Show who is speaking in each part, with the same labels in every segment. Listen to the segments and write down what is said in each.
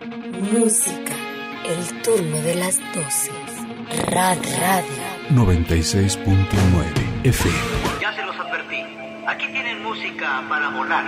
Speaker 1: Música. El turno de las 12. Rad Radio.
Speaker 2: 96.9 FM.
Speaker 3: Ya se los advertí. Aquí tienen música para volar.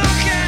Speaker 4: okay.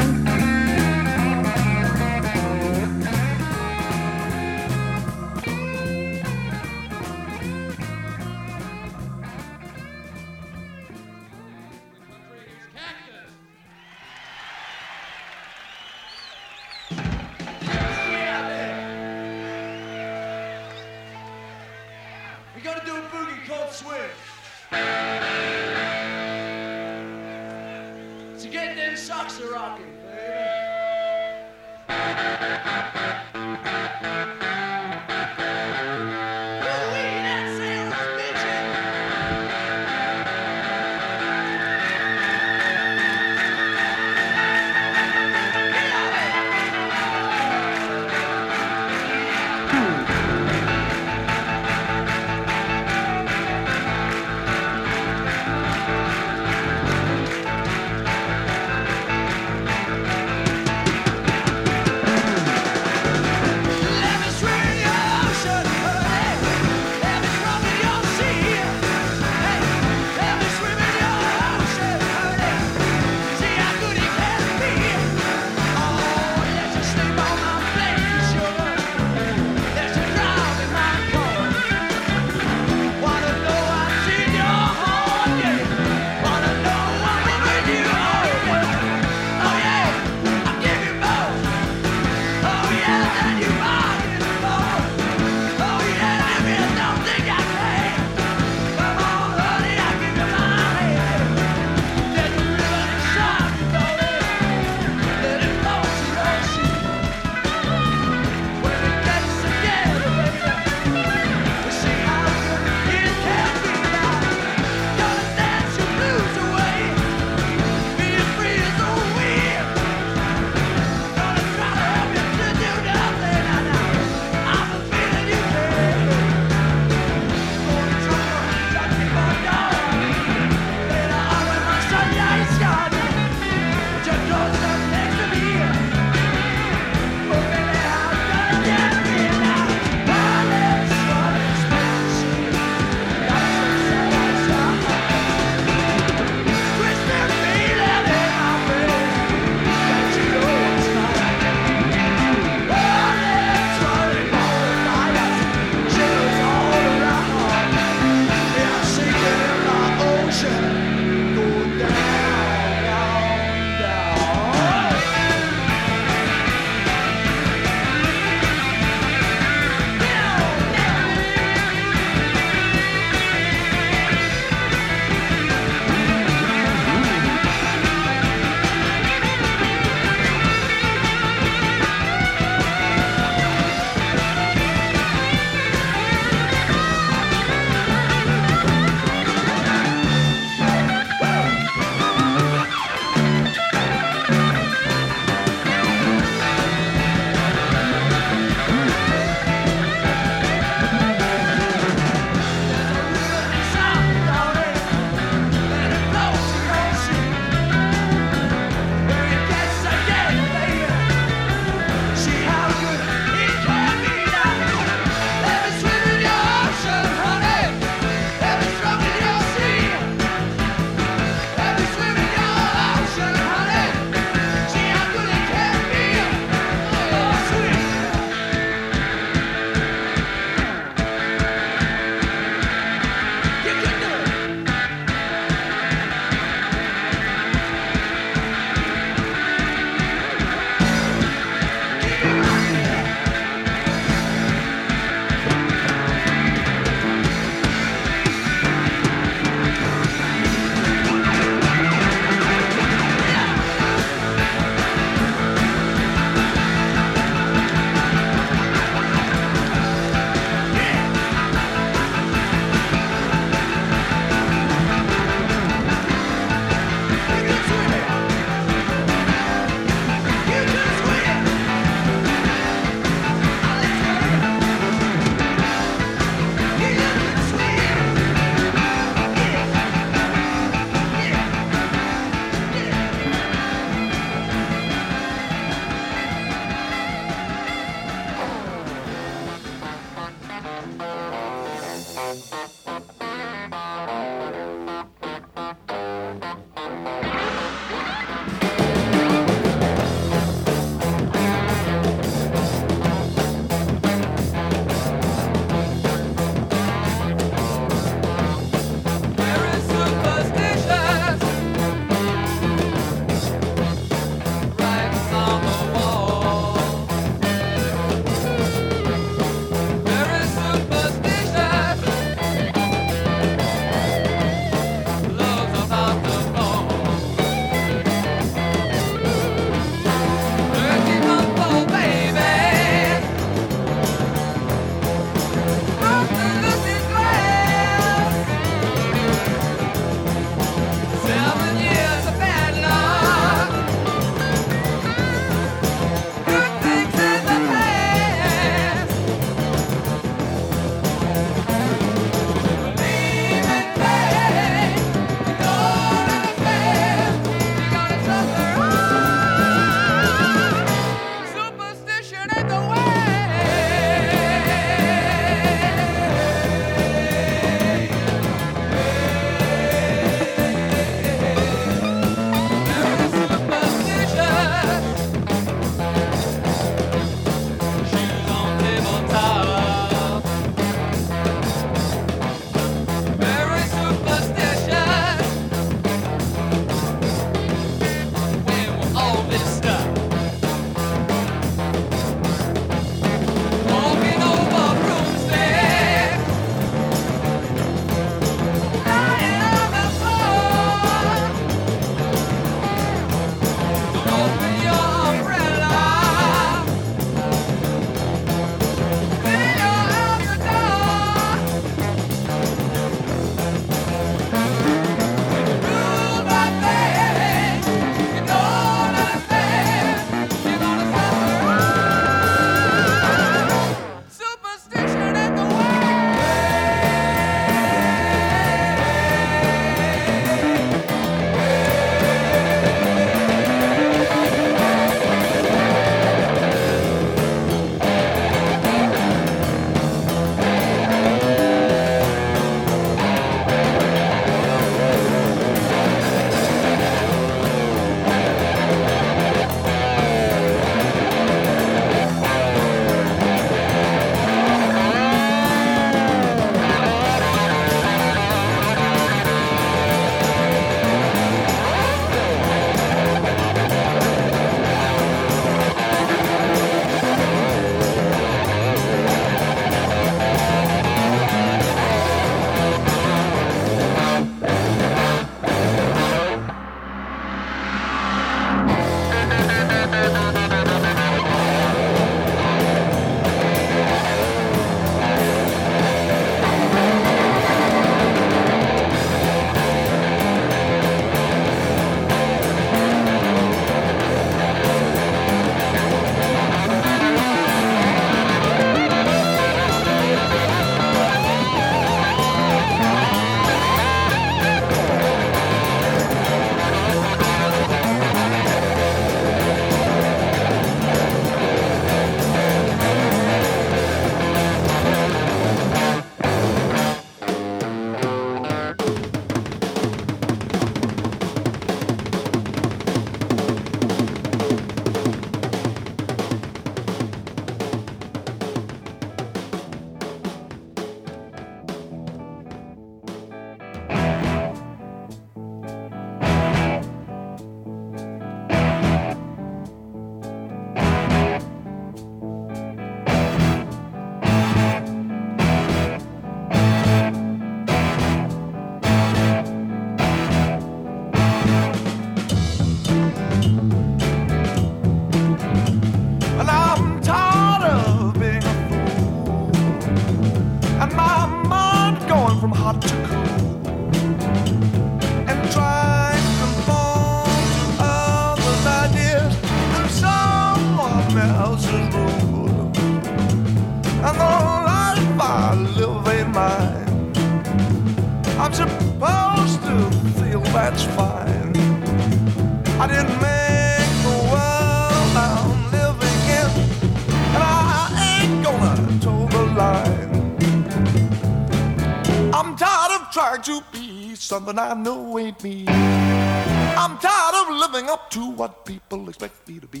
Speaker 4: Something I know ain't me. I'm tired of living up to what people expect me to be.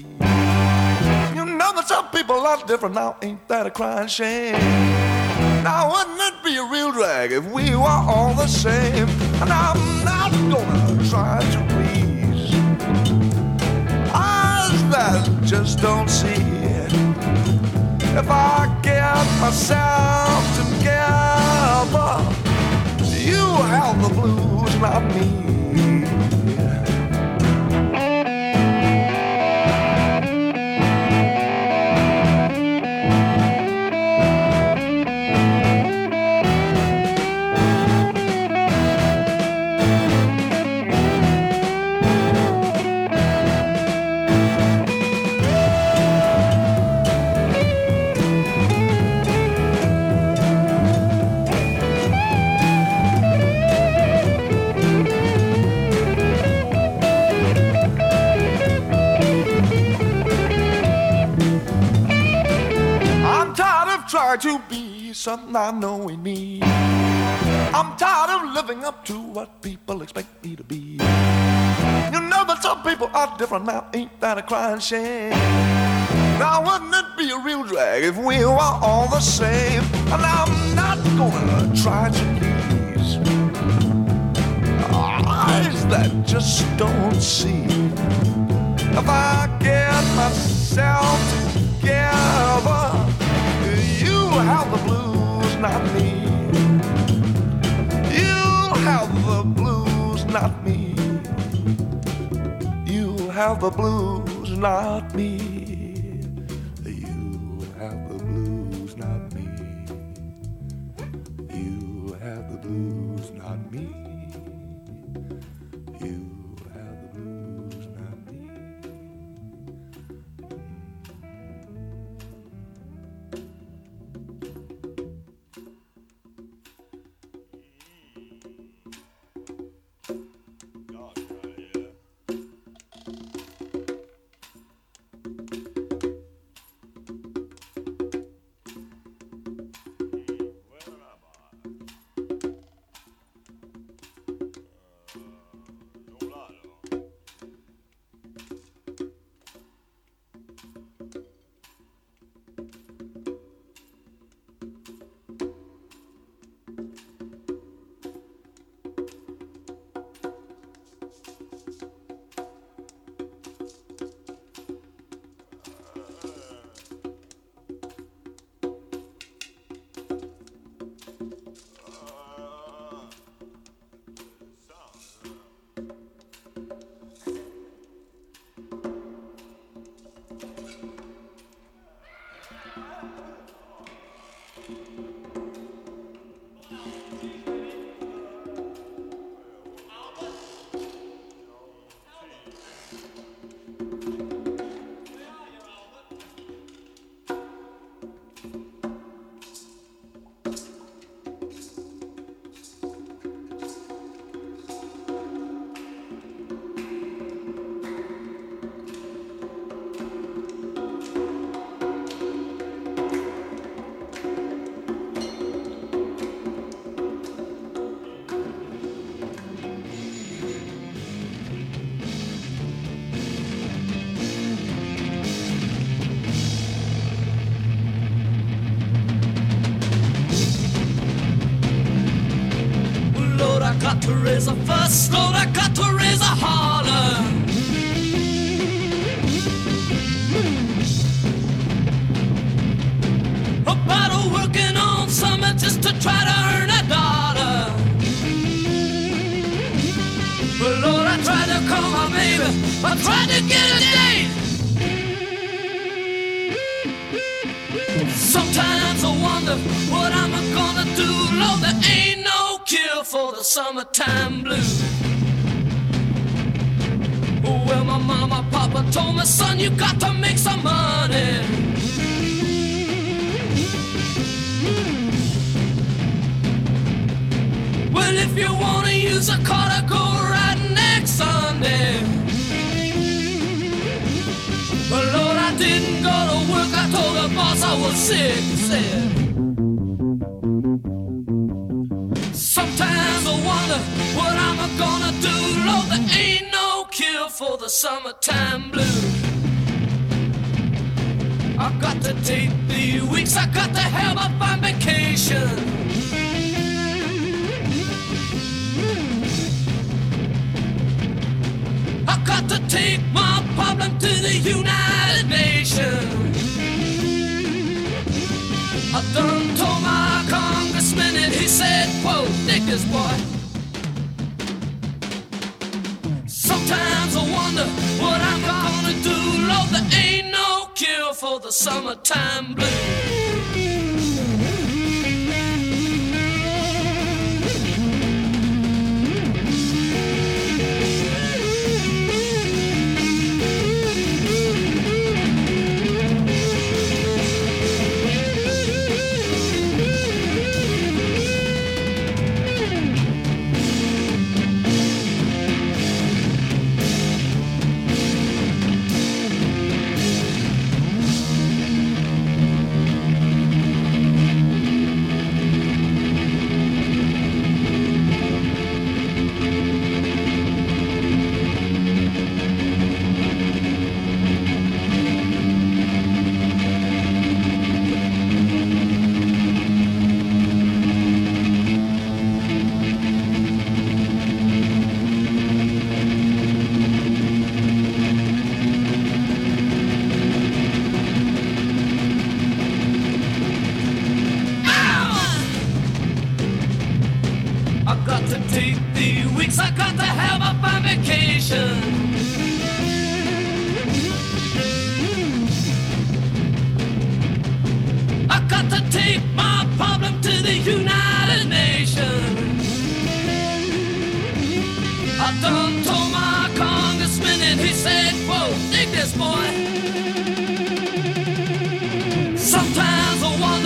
Speaker 4: You know that some people are different now, ain't that a crying shame? Now wouldn't it be a real drag if we were all the same? And I'm not gonna try to please eyes that just don't see. If I get myself together, you have the blues, not me. Tired to be something I know ain't me. I'm tired of living up to what people expect me to be. You know that some people are different now, ain't that a crying shame? Now wouldn't it be a real drag if we were all the same? And I'm not gonna try to please eyes that just don't see. If I get myself together, have the blues, not me. You have the blues, not me. You have the blues, not me. You have the blues, not me. You have the blues,
Speaker 5: got to raise a fuss. Lord, I got to raise a holler. About working on something just to try to earn a dollar. But Lord, I tried to call my baby. I tried Time blues. Well, my mama, papa told me, son, you got to make some money. Well, if you wanna use a car to go riding next Sunday. But Lord, I didn't go to work. I told the boss I was sick. Said. summertime blue. I got to take the weeks, I got to have a fun vacation. I got to take my problem to the United Nations. I done told my congressman and he said, quote, niggers, boy. for the summertime blues.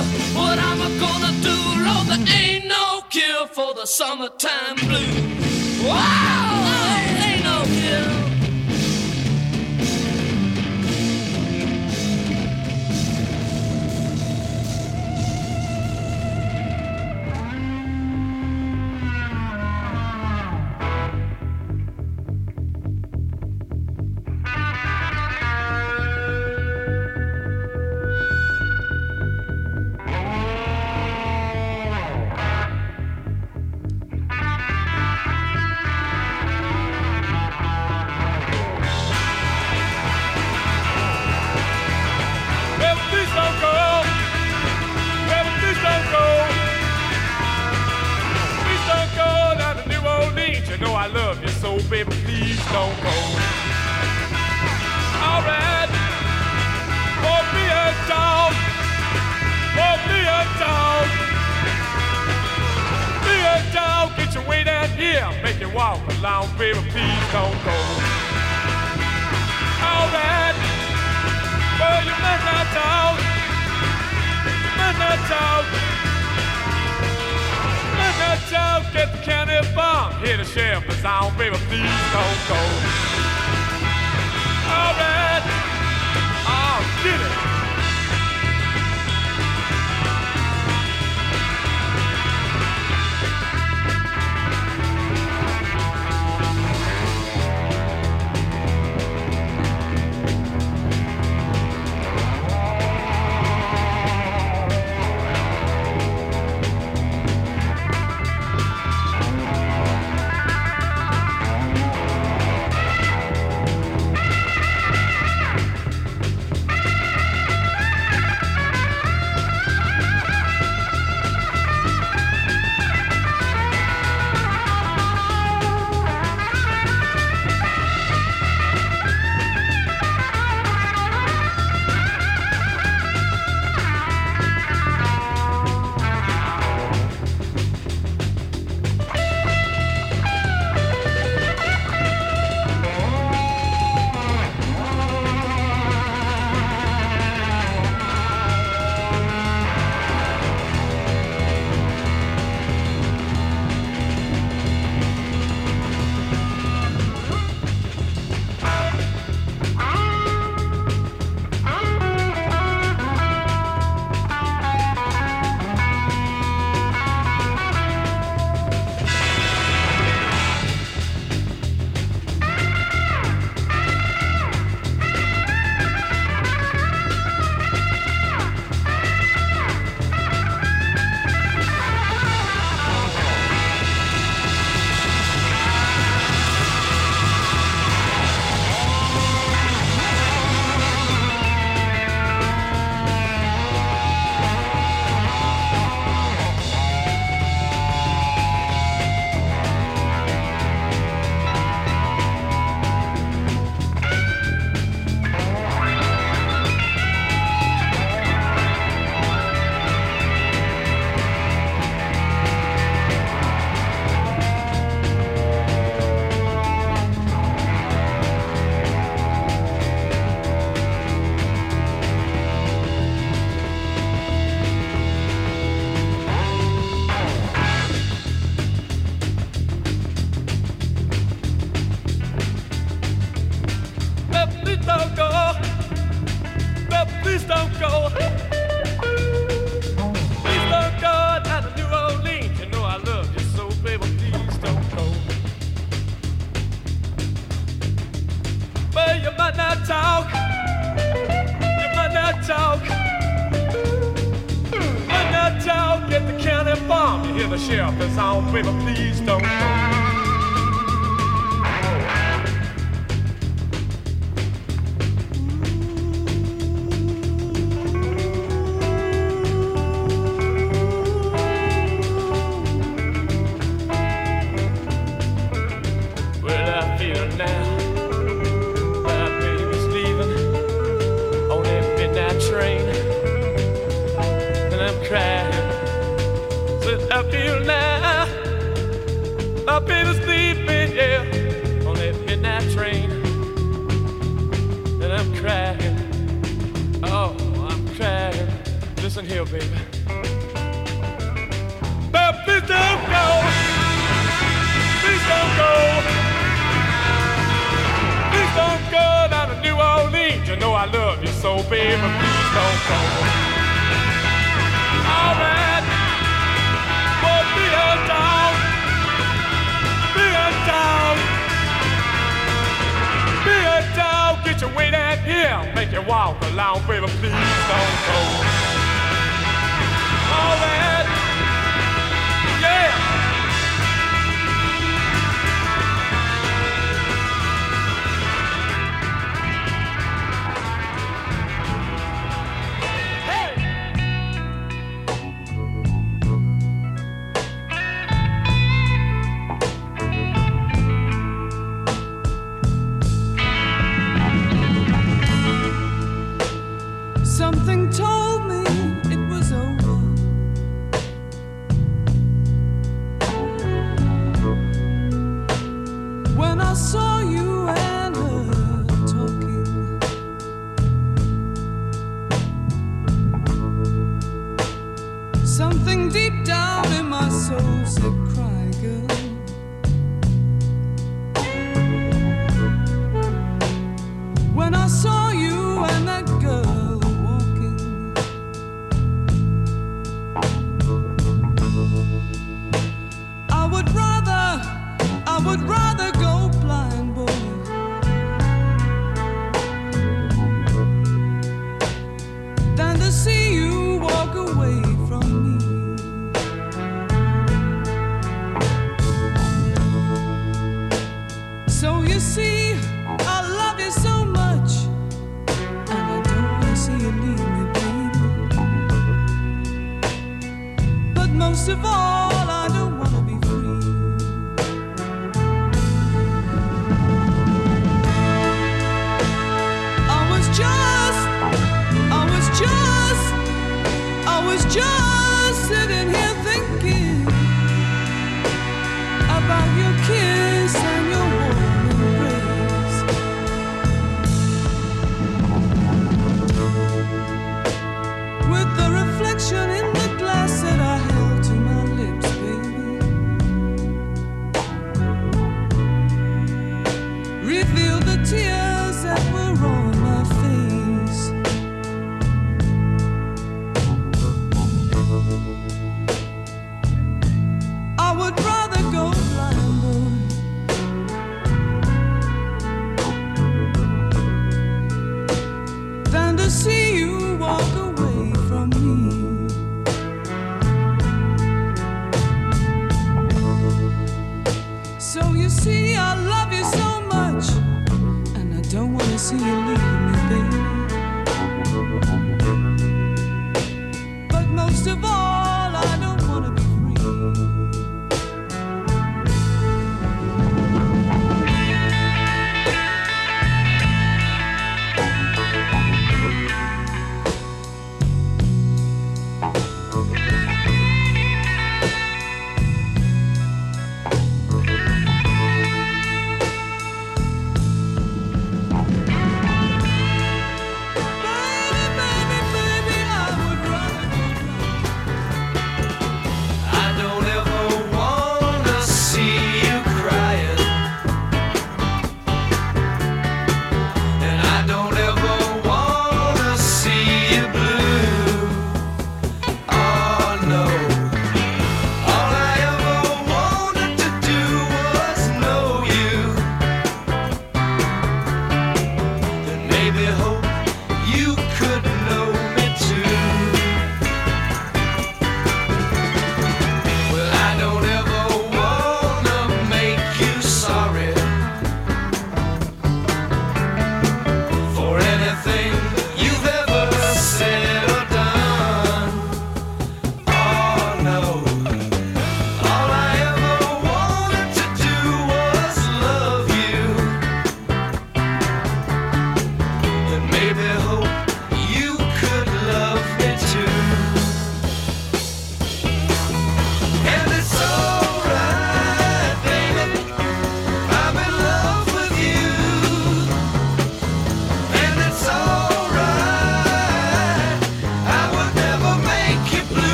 Speaker 5: myself what I'm gonna do. Lord, there ain't no cure for the summertime blues. Wow!
Speaker 6: Sheriff is on, baby. Please don't go But you might not talk You might not talk You must not talk at the county bomb You hear the sheriff's home baby please don't go.